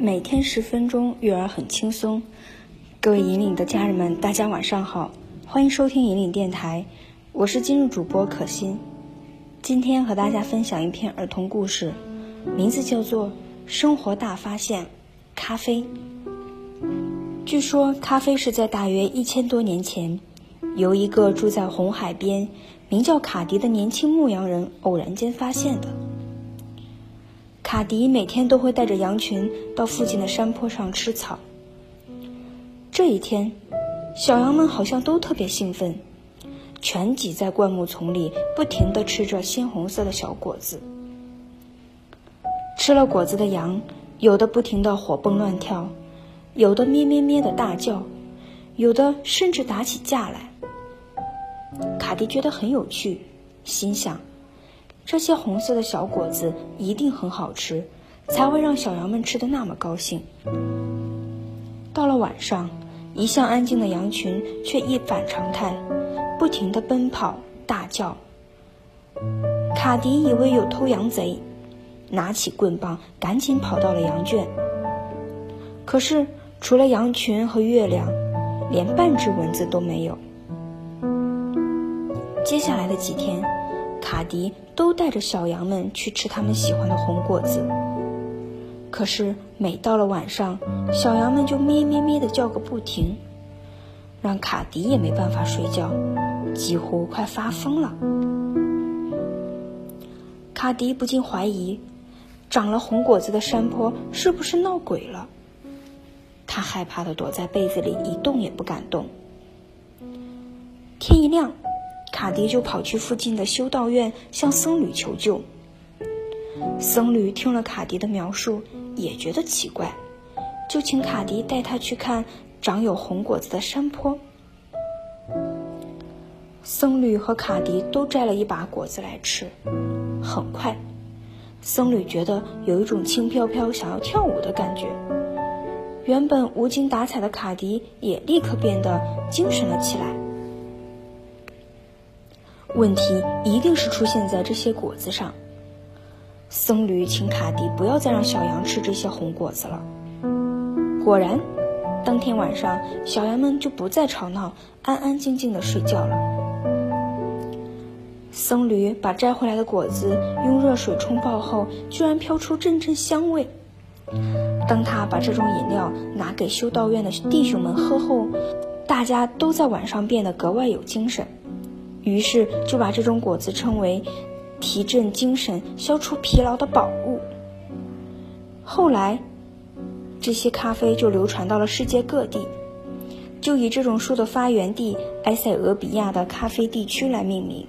每天十分钟，育儿很轻松。各位引领的家人们，大家晚上好，欢迎收听引领电台，我是今日主播可心。今天和大家分享一篇儿童故事，名字叫做《生活大发现：咖啡》。据说，咖啡是在大约一千多年前，由一个住在红海边、名叫卡迪的年轻牧羊人偶然间发现的。卡迪每天都会带着羊群到附近的山坡上吃草。这一天，小羊们好像都特别兴奋，全挤在灌木丛里，不停地吃着鲜红色的小果子。吃了果子的羊，有的不停地活蹦乱跳，有的咩咩咩的大叫，有的甚至打起架来。卡迪觉得很有趣，心想。这些红色的小果子一定很好吃，才会让小羊们吃的那么高兴。到了晚上，一向安静的羊群却一反常态，不停地奔跑大叫。卡迪以为有偷羊贼，拿起棍棒赶紧跑到了羊圈。可是除了羊群和月亮，连半只蚊子都没有。接下来的几天。卡迪都带着小羊们去吃他们喜欢的红果子，可是每到了晚上，小羊们就咩咩咩的叫个不停，让卡迪也没办法睡觉，几乎快发疯了。卡迪不禁怀疑，长了红果子的山坡是不是闹鬼了？他害怕的躲在被子里一动也不敢动。天一亮。卡迪就跑去附近的修道院向僧侣求救。僧侣听了卡迪的描述，也觉得奇怪，就请卡迪带他去看长有红果子的山坡。僧侣和卡迪都摘了一把果子来吃，很快，僧侣觉得有一种轻飘飘、想要跳舞的感觉。原本无精打采的卡迪也立刻变得精神了起来。问题一定是出现在这些果子上。僧侣请卡迪不要再让小羊吃这些红果子了。果然，当天晚上小羊们就不再吵闹，安安静静的睡觉了。僧侣把摘回来的果子用热水冲泡后，居然飘出阵阵香味。当他把这种饮料拿给修道院的弟兄们喝后，大家都在晚上变得格外有精神。于是就把这种果子称为提振精神、消除疲劳的宝物。后来，这些咖啡就流传到了世界各地，就以这种树的发源地埃塞俄比亚的咖啡地区来命名，